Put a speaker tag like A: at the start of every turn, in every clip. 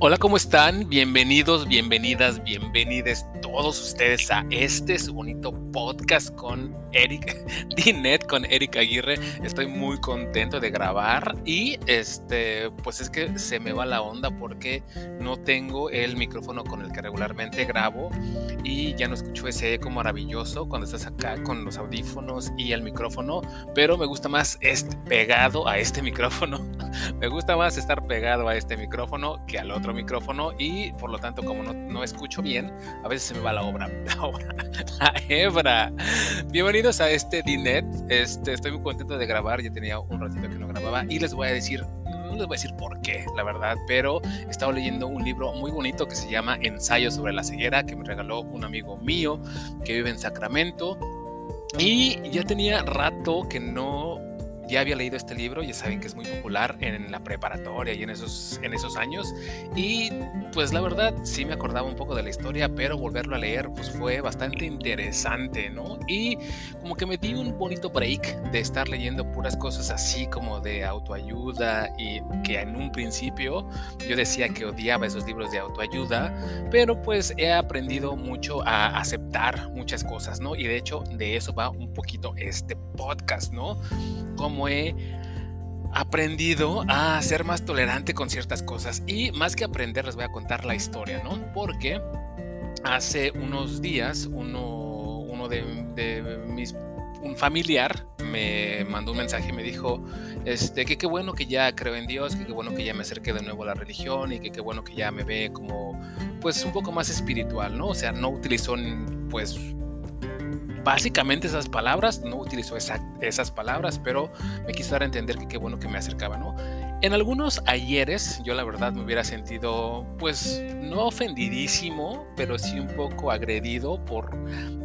A: Hola, ¿cómo están? Bienvenidos, bienvenidas, bienvenides todos ustedes a este su bonito podcast con Eric Dinet, con Eric Aguirre. Estoy muy contento de grabar y este, pues es que se me va la onda porque no tengo el micrófono con el que regularmente grabo y ya no escucho ese eco maravilloso cuando estás acá con los audífonos y el micrófono, pero me gusta más este, pegado a este micrófono. me gusta más estar pegado a este micrófono que al otro micrófono y por lo tanto como no, escucho bien, a veces se me va la obra, la obra, la hebra. Bienvenidos a este Dinet, este, estoy muy contento de grabar, ya tenía un ratito que no grababa y les voy a decir no les voy a decir por qué, la verdad, pero he estado leyendo un libro muy bonito que se llama Ensayo sobre la ceguera, que me regaló un amigo mío que vive en Sacramento. Y ya tenía rato que no ya había leído este libro, ya saben que es muy popular en la preparatoria y en esos, en esos años. Y pues la verdad sí me acordaba un poco de la historia, pero volverlo a leer pues fue bastante interesante, ¿no? Y como que me di un bonito break de estar leyendo puras cosas así como de autoayuda y que en un principio yo decía que odiaba esos libros de autoayuda, pero pues he aprendido mucho a aceptar muchas cosas, ¿no? Y de hecho de eso va un poquito este podcast, ¿no? Como he aprendido a ser más tolerante con ciertas cosas. Y más que aprender, les voy a contar la historia, ¿no? Porque hace unos días uno, uno de, mis un familiar me mandó un mensaje y me dijo este, que qué bueno que ya creo en Dios, que qué bueno que ya me acerqué de nuevo a la religión y que qué bueno que ya me ve como pues un poco más espiritual, ¿no? O sea, no utilizó pues básicamente esas palabras, no utilizo esas palabras, pero me quiso dar a entender que qué bueno que me acercaba, ¿no? En algunos ayeres yo la verdad me hubiera sentido pues no ofendidísimo, pero sí un poco agredido por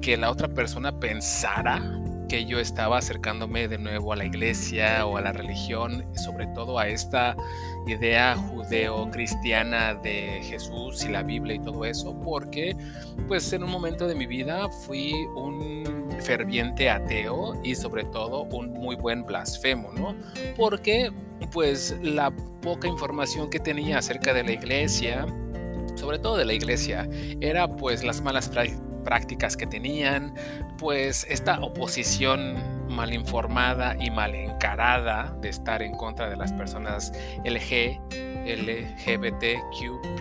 A: que la otra persona pensara que yo estaba acercándome de nuevo a la iglesia o a la religión, sobre todo a esta idea judeo-cristiana de Jesús y la Biblia y todo eso, porque pues en un momento de mi vida fui un ferviente ateo y sobre todo un muy buen blasfemo, ¿no? Porque pues la poca información que tenía acerca de la iglesia, sobre todo de la iglesia, era pues las malas prácticas prácticas que tenían, pues esta oposición mal informada y mal encarada de estar en contra de las personas LG, LGBTQ+,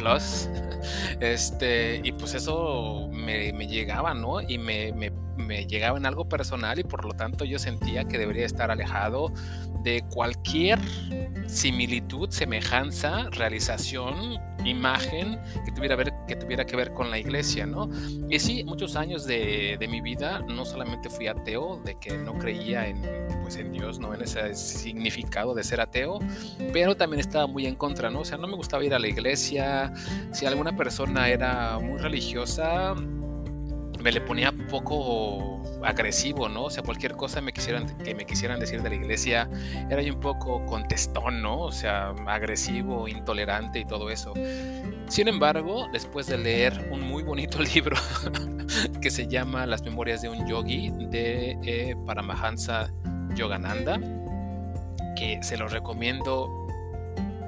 A: este, y pues eso me, llegaba, ¿no? Y me, me, me llegaba en algo personal y por lo tanto yo sentía que debería estar alejado de cualquier similitud, semejanza, realización, imagen que tuviera, que ver con la iglesia, ¿no? Y sí, muchos años de, de, mi vida no solamente fui ateo, de que no creía en, pues, en Dios, ¿no? En ese significado de ser ateo, pero también estaba muy en contra, ¿no? O sea, no me gustaba ir a la iglesia, si alguna persona era muy religiosa, me le ponía poco agresivo, ¿no? O sea, cualquier cosa me quisieran, que me quisieran decir de la iglesia era yo un poco contestón, ¿no? O sea, agresivo, intolerante y todo eso. Sin embargo, después de leer un muy bonito libro que se llama Las Memorias de un Yogi de eh, Paramahansa Yogananda, que se lo recomiendo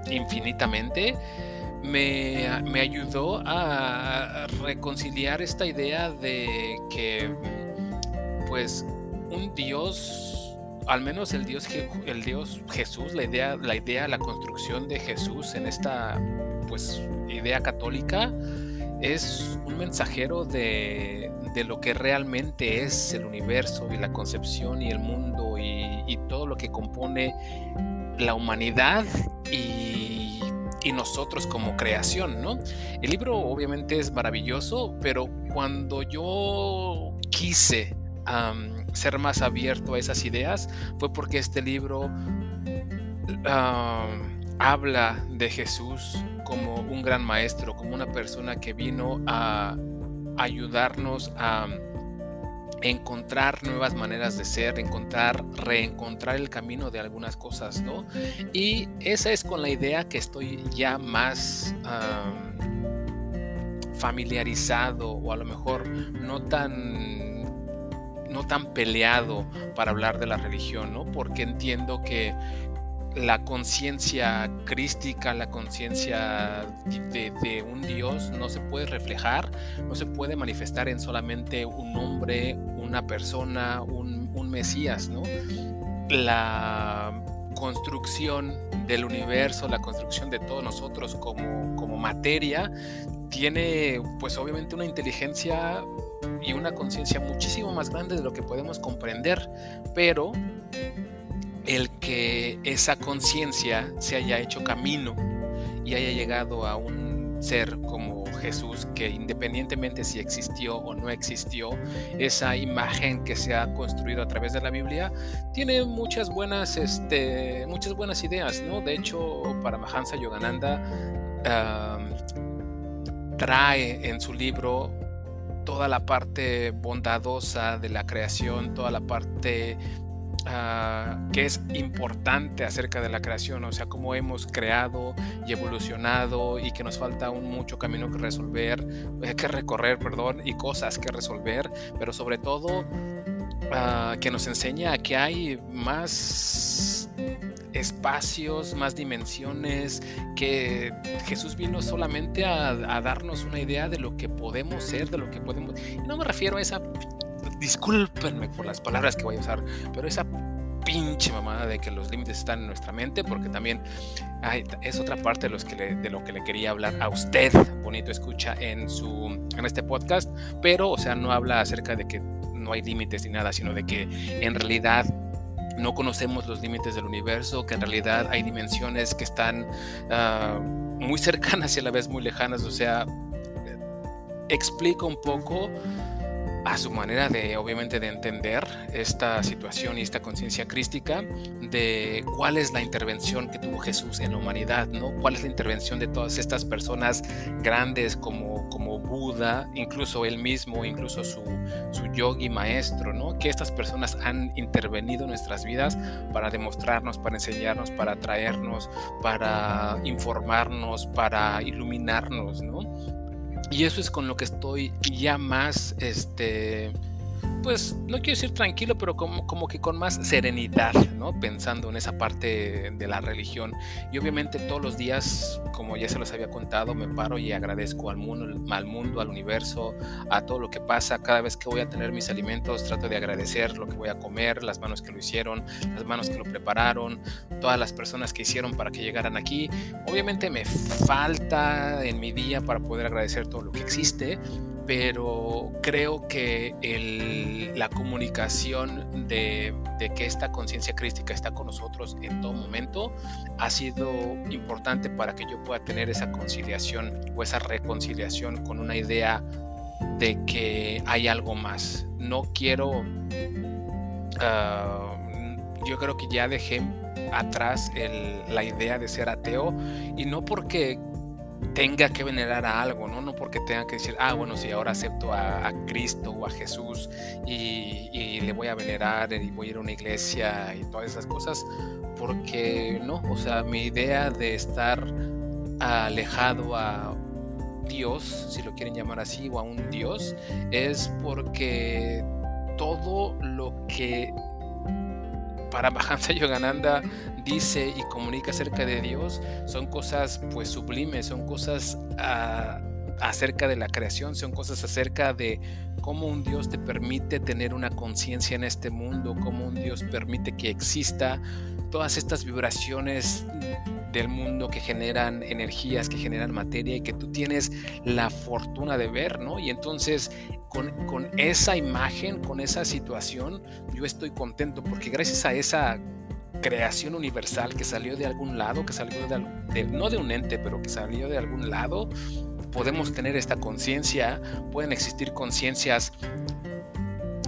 A: infinitamente, me, ayudó a reconciliar esta idea de que pues un Dios, al menos el Dios, el Dios Jesús, la idea, la idea, la construcción de Jesús en esta pues idea católica es un mensajero de, lo que realmente es el universo y la concepción y el mundo y todo lo que compone la humanidad y y nosotros como creación, ¿no? El libro obviamente es maravilloso, pero cuando yo quise ser más abierto a esas ideas fue porque este libro habla de Jesús como un gran maestro, como una persona que vino a ayudarnos a encontrar nuevas maneras de ser, encontrar, reencontrar el camino de algunas cosas, ¿no? Y esa es con la idea que estoy ya más familiarizado o a lo mejor no tan no tan peleado para hablar de la religión, ¿no? Porque entiendo que la conciencia crística, la conciencia de, un Dios no se puede reflejar, no se puede manifestar en solamente un hombre, una persona, un, un Mesías, ¿no? La construcción del universo, la construcción de todos nosotros como, como materia, tiene pues obviamente una inteligencia y una conciencia muchísimo más grande de lo que podemos comprender, pero el que esa conciencia se haya hecho camino y haya llegado a un ser como Jesús, que independientemente si existió o no existió, esa imagen que se ha construido a través de la Biblia, tiene muchas buenas, este, muchas buenas ideas, ¿no? De hecho, Paramahansa Yogananda trae en su libro toda la parte bondadosa de la creación, toda la parte Ah, que es importante acerca de la creación, o sea, cómo hemos creado y evolucionado y que nos falta un mucho camino que resolver, eh, que recorrer, perdón, y cosas que resolver, pero sobre todo ah, que nos enseña que hay más espacios, más dimensiones, que Jesús vino solamente a, a, darnos una idea de lo que podemos ser, de lo que podemos... Y no me refiero a esa discúlpenme por las palabras que voy a usar, pero esa pinche mamada de que los límites están en nuestra mente, porque también es otra parte de, los que de lo que le quería hablar a usted, bonito escucha en, su, en este podcast, pero, o sea, no habla acerca de que no hay límites ni nada, sino de que en realidad no conocemos los límites del universo, que en realidad hay dimensiones que están ah, muy cercanas y a la vez muy lejanas, o sea, explica un poco a su manera de, obviamente, de entender esta situación y esta conciencia crística de cuál es la intervención que tuvo Jesús en la humanidad, ¿no? Cuál es la intervención de todas estas personas grandes como, como Buda, incluso él mismo, incluso su, su yogi maestro, ¿no? Que estas personas han intervenido en nuestras vidas para demostrarnos, para enseñarnos, para traernos, para informarnos, para iluminarnos, ¿no? Y eso es con lo que estoy ya más, este, pues no quiero decir tranquilo, pero como, como que con más serenidad, ¿no? Pensando en esa parte de la religión. Y obviamente todos los días, como ya se los había contado, me paro y agradezco al mundo, al mundo, al universo, a todo lo que pasa. Cada vez que voy a tener mis alimentos, trato de agradecer lo que voy a comer, las manos que lo hicieron, las manos que lo prepararon, todas las personas que hicieron para que llegaran aquí. Obviamente me falta en mi día para poder agradecer todo lo que existe, pero creo que la comunicación de, que esta conciencia crística está con nosotros en todo momento ha sido importante para que yo pueda tener esa conciliación o esa reconciliación con una idea de que hay algo más. No quiero... Ah, yo creo que ya dejé atrás la idea de ser ateo y no porque tenga que venerar a algo, ¿no? No porque tenga que decir, ah, bueno, si ahora acepto a, Cristo o a Jesús y, le voy a venerar y voy a ir a una iglesia y todas esas cosas, porque no, o sea, mi idea de estar alejado a Dios, si lo quieren llamar así, o a un Dios, es porque todo lo que para Mahansa Yogananda dice y comunica acerca de Dios son cosas pues sublimes, son cosas ah, acerca de la creación, son cosas acerca de cómo un Dios te permite tener una conciencia en este mundo, cómo un Dios permite que exista todas estas vibraciones del mundo que generan energías, que generan materia y que tú tienes la fortuna de ver, ¿no? Y entonces con, con esa imagen, con esa situación, yo estoy contento porque gracias a esa creación universal que salió de algún lado, que salió de, no de un ente, pero que salió de algún lado, podemos tener esta conciencia, pueden existir conciencias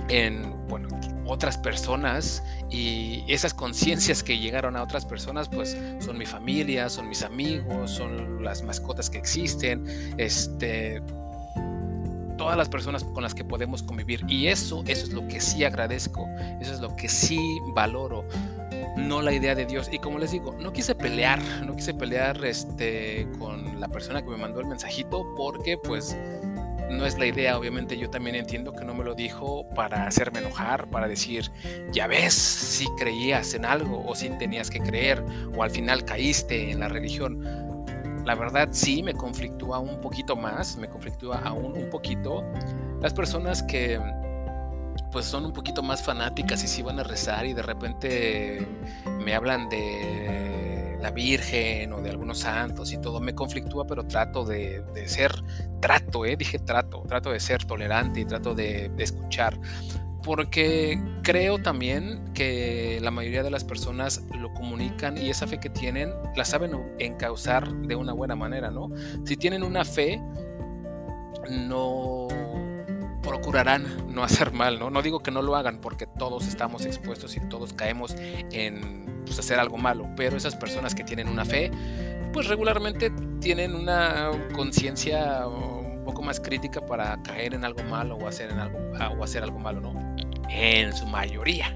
A: en bueno, otras personas y esas conciencias que llegaron a otras personas pues son mi familia, son mis amigos, son las mascotas que existen, este todas las personas con las que podemos convivir y eso eso es lo que sí agradezco, eso es lo que sí valoro no la idea de Dios. Y como les digo, no quise pelear, no quise pelear este, con la persona que me mandó el mensajito porque pues no es la idea, obviamente yo también entiendo que no me lo dijo para hacerme enojar, para decir, ya ves, si creías en algo o si tenías que creer o al final caíste en la religión. La verdad sí me conflictúa un poquito más, me conflictúa aún un poquito las personas que pues son un poquito más fanáticas y si van a rezar y de repente me hablan de la Virgen o de algunos santos y todo, me conflictúa, pero trato de, ser, trato, eh, dije trato, trato de ser tolerante y trato de, de escuchar porque creo también que la mayoría de las personas lo comunican y esa fe que tienen la saben encauzar de una buena manera, ¿no? Si tienen una fe, no procurarán no hacer mal, ¿no? No digo que no lo hagan porque todos estamos expuestos y todos caemos en pues, hacer algo malo, pero esas personas que tienen una fe, pues regularmente tienen una conciencia un poco más crítica para caer en algo malo o hacer, en algo, o hacer algo malo, ¿no? En su mayoría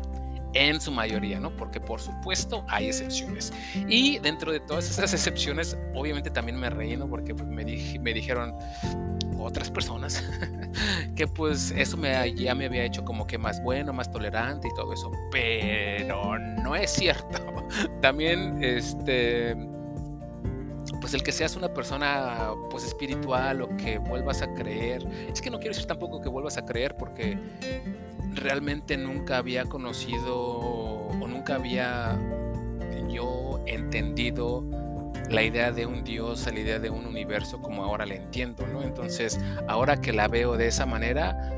A: en su mayoría, ¿no? Porque por supuesto hay excepciones. Y dentro de todas esas excepciones, obviamente también me reí, ¿no? Porque pues, me, me dijeron, otras personas que pues eso me, ya me había hecho como que más bueno, más tolerante y todo eso, pero no es cierto. También este pues el que seas una persona pues espiritual o que vuelvas a creer, es que no quiero decir tampoco que vuelvas a creer porque realmente nunca había conocido o nunca había yo entendido la idea de un Dios, la idea de un universo como ahora la entiendo, ¿no? Entonces, ahora que la veo de esa manera,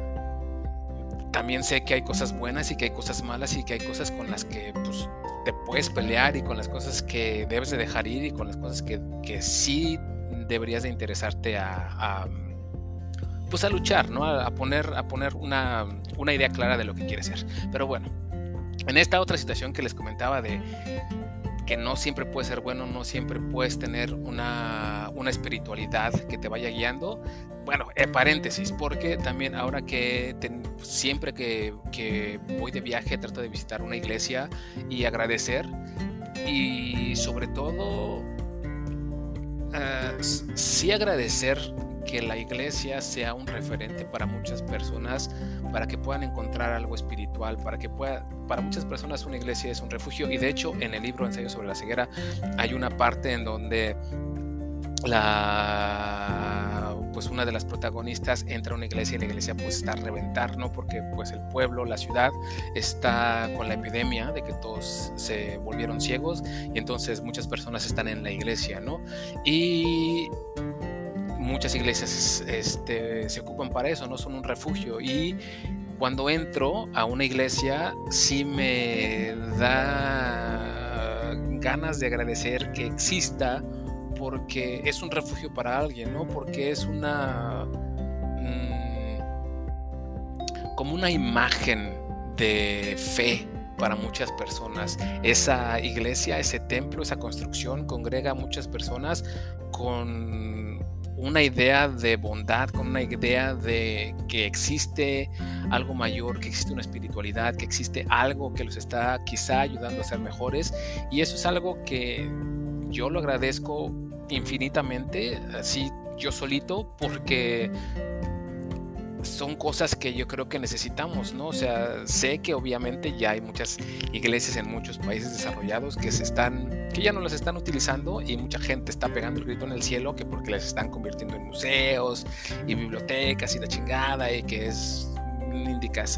A: también sé que hay cosas buenas y que hay cosas malas y que hay cosas con las que pues, te puedes pelear y con las cosas que debes de dejar ir y con las cosas que, que sí deberías de interesarte a, pues a luchar, ¿no? A, poner, a poner una, una idea clara de lo que quieres ser. Pero bueno, en esta otra situación que les comentaba de que no siempre puede ser bueno, no siempre puedes tener una, espiritualidad que te vaya guiando. Bueno, eh, paréntesis, porque también ahora que siempre que, voy de viaje trato de visitar una iglesia y agradecer y sobre todo uh, sí agradecer que la iglesia sea un referente para muchas personas, para que puedan encontrar algo espiritual, para que pueda, para muchas personas una iglesia es un refugio. Y de hecho, en el libro Ensayo sobre la ceguera hay una parte en donde la pues una de las protagonistas entra a una iglesia y la iglesia pues está a reventar, ¿no? Porque pues el pueblo, la ciudad está con la epidemia de que todos se volvieron ciegos y entonces muchas personas están en la iglesia, ¿no? Y muchas iglesias este, se ocupan para eso, no son un refugio. Y cuando entro a una iglesia, sí me da ganas de agradecer que exista porque es un refugio para alguien, ¿no? Porque es una... Mm, como una imagen de fe para muchas personas. Esa iglesia, ese templo, esa construcción congrega a muchas personas con una idea de bondad, con una idea de que existe algo mayor, que existe una espiritualidad, que existe algo que los está quizá ayudando a ser mejores. Y eso es algo que yo lo agradezco infinitamente, así yo solito, porque son cosas que yo creo que necesitamos, ¿no? O sea, sé que obviamente ya hay muchas iglesias en muchos países desarrollados que se están, que ya no las están utilizando y mucha gente está pegando el grito en el cielo que porque las están convirtiendo en museos y bibliotecas y la chingada y que es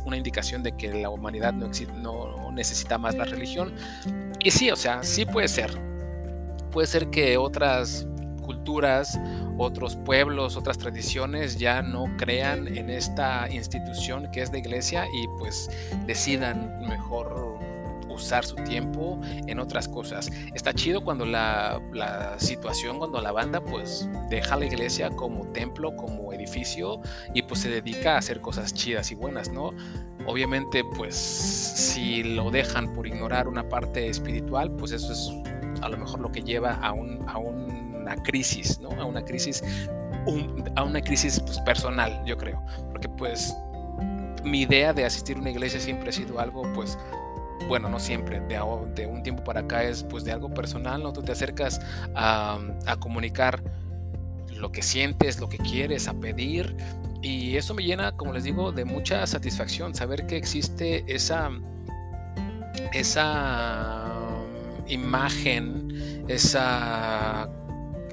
A: una indicación de que la humanidad no, necesita más la religión. Y sí, o sea, sí puede ser. Puede ser que otras culturas, otros pueblos, otras tradiciones ya no crean en esta institución que es la iglesia y pues decidan mejor usar su tiempo en otras cosas. Está chido cuando la, situación, cuando la banda pues deja la iglesia como templo, como edificio y pues se dedica a hacer cosas chidas y buenas, ¿no? Obviamente pues si lo dejan por ignorar una parte espiritual, pues eso es a lo mejor lo que lleva a un, a un una crisis, ¿no? A una crisis, a una crisis pues, personal, yo creo. Porque pues mi idea de asistir a una iglesia siempre ha sido algo, pues, bueno, no siempre, de, un tiempo para acá es pues de algo personal, ¿no? Tú te acercas a, a comunicar lo que sientes, lo que quieres, a pedir y eso me llena, como les digo, de mucha satisfacción, saber que existe esa, esa imagen, esa,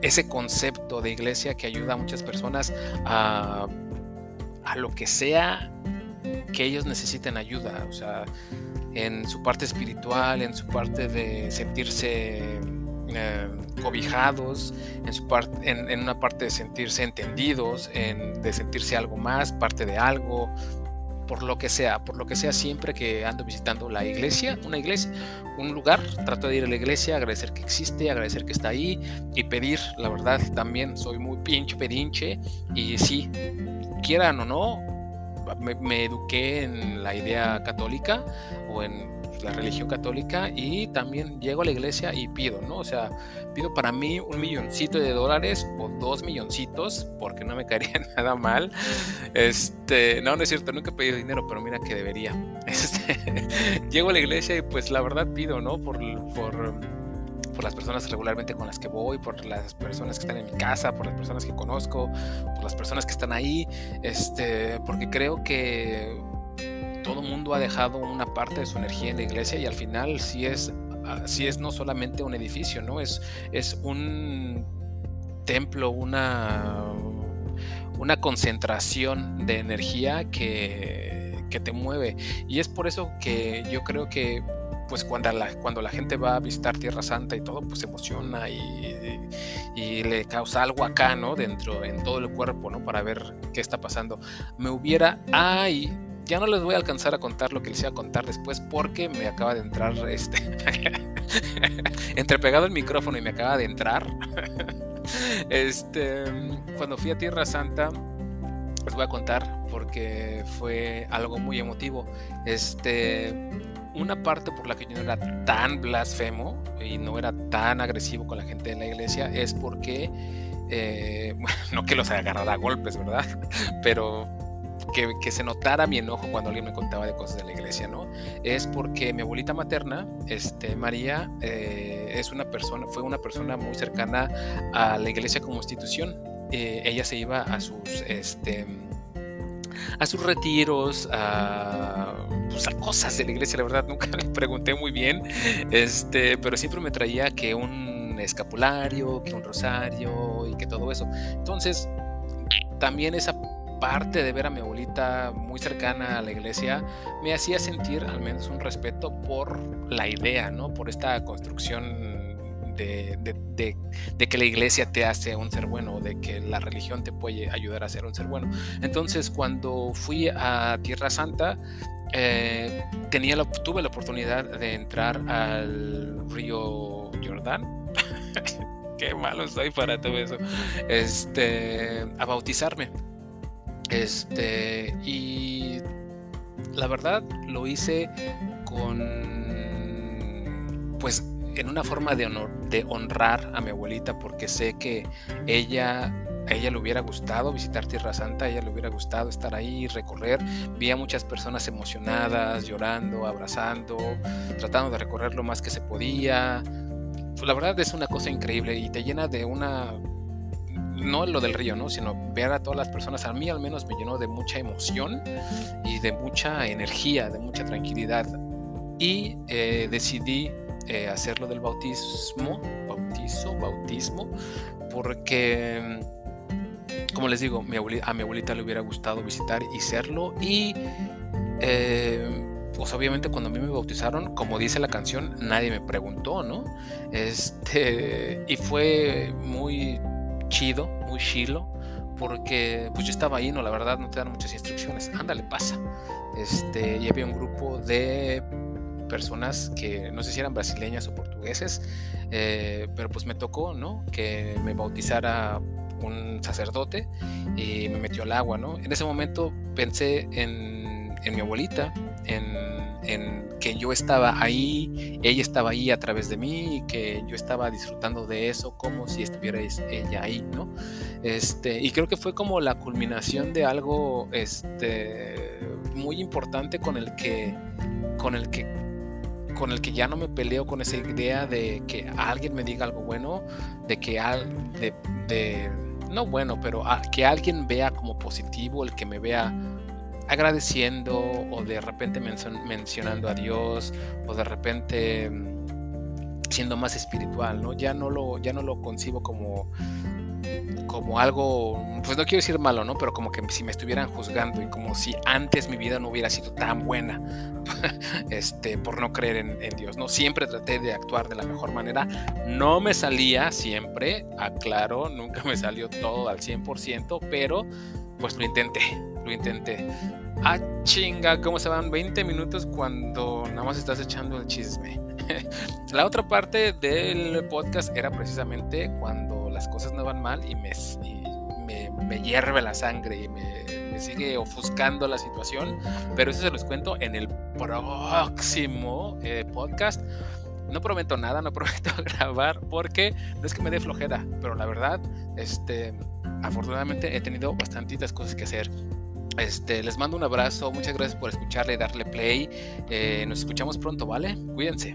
A: ese concepto de iglesia que ayuda a muchas personas a, a lo que sea que ellos necesiten ayuda, o sea, en su parte espiritual, en su parte de sentirse eh, cobijados, en, su parte, en, una parte de sentirse entendidos, en, de sentirse algo más, parte de algo, por lo que sea, por lo que sea siempre que ando visitando la iglesia, una iglesia, un lugar, trato de ir a la iglesia, agradecer que existe, agradecer que está ahí y pedir, la verdad también soy muy pinche pedinche y sí, quieran o no, me, eduqué en la idea católica o en la religión católica y también llego a la iglesia y pido, ¿no? O sea, pido para mí un milloncito de dólares o dos milloncitos porque no me caería nada mal. Este, no, no es cierto, nunca he pedido dinero, pero mira que debería. Este, llego a la iglesia y pues la verdad pido, ¿no? Por por las personas regularmente con las que voy, por las personas que están en mi casa, por las personas que conozco, por las personas que están ahí, este, porque creo que todo mundo ha dejado una parte de su energía en la iglesia y al final sí es, sí es no solamente un edificio, ¿no? Es, es un templo, una, una concentración de energía que, que te mueve. Y es por eso que yo creo que pues cuando la, cuando la gente va a visitar Tierra Santa y todo, pues se emociona y, y, le causa algo acá, ¿no? Dentro, en todo el cuerpo, ¿no? Para ver qué está pasando. Me hubiera, ay, ya no les voy a alcanzar a contar lo que les iba a contar después porque me acaba de entrar este entre pegado el micrófono y me acaba de entrar. este, cuando fui a Tierra Santa les voy a contar porque fue algo muy emotivo. Este, una parte por la que yo no era tan blasfemo y no era tan agresivo con la gente de la iglesia es porque eh, no que los agarrara a golpes, ¿verdad? Pero que, se notara mi enojo cuando alguien me contaba de cosas de la iglesia, ¿no? Es porque mi abuelita materna, este, María, eh, es una persona, fue una persona muy cercana a la iglesia como institución. Eh, ella se iba a sus, este, a sus retiros, a, a, cosas de la iglesia, la verdad nunca le pregunté muy bien, este, pero siempre me traía que un escapulario, que un rosario y que todo eso. Entonces, también esa parte de ver a mi abuelita muy cercana a la iglesia me hacía sentir al menos un respeto por la idea, ¿no? Por esta construcción de, que la iglesia te hace un ser bueno, de que la religión te puede ayudar a ser un ser bueno. Entonces, cuando fui a Tierra Santa, eh, tenía la, tuve la oportunidad de entrar al río Jordán. Qué malo soy para todo eso. Este, a bautizarme. Este, y la verdad lo hice con, pues, en una forma de, honor, de honrar a mi abuelita, porque sé que ella a ella le hubiera gustado visitar Tierra Santa, a ella le hubiera gustado estar ahí, recorrer. Vi a muchas personas emocionadas, llorando, abrazando, tratando de recorrer lo más que se podía. La verdad es una cosa increíble y te llena de una no lo del río, ¿no? Sino ver a todas las personas, a mí al menos me llenó de mucha emoción y de mucha energía, de mucha tranquilidad. Y eh, decidí eh, hacerlo del bautismo, bautizo, bautismo, porque, como les digo, a mi abuelita le hubiera gustado visitar y serlo. Y, eh, pues obviamente cuando a mí me bautizaron, como dice la canción, nadie me preguntó, ¿no? Este, y fue muy chido, muy chilo, porque pues yo estaba ahí, no, la verdad no te dan muchas instrucciones, ándale, pasa. Este, y había un grupo de personas que no sé si eran brasileñas o portugueses, eh, pero pues me tocó, ¿no? Que me bautizara un sacerdote y me metió al agua, ¿no? En ese momento pensé en, mi abuelita, en en que yo estaba ahí, ella estaba ahí a través de mí y que yo estaba disfrutando de eso como si estuviera ella ahí, ¿no? Este, y creo que fue como la culminación de algo este, muy importante con el que, con el que con el que ya no me peleo con esa idea de que alguien me diga algo bueno, de que al, de no bueno, pero que alguien vea como positivo, el que me vea agradeciendo o de repente mencionando a Dios o de repente mm, siendo más espiritual, ¿no? Ya no lo, ya no lo concibo como como algo, pues no quiero decir malo, ¿no? Pero como que si me estuvieran juzgando y como si antes mi vida no hubiera sido tan buena, este, por no creer en, Dios, ¿no? Siempre traté de actuar de la mejor manera. No me salía siempre, aclaro, nunca me salió todo al 100%, pero pues lo intenté, lo intenté. Ah, chinga, ¿cómo se van 20 minutos cuando nada más estás echando el chisme? la otra parte del podcast era precisamente cuando las cosas no van mal y me, me, hierve la sangre y me, sigue ofuscando la situación. Pero eso se los cuento en el próximo eh, podcast. No prometo nada, no prometo grabar porque no es que me dé flojera, pero la verdad, este, afortunadamente he tenido bastantitas cosas que hacer. Este, les mando un abrazo, muchas gracias por escucharle y darle play. Eh, nos escuchamos pronto, ¿vale? Cuídense.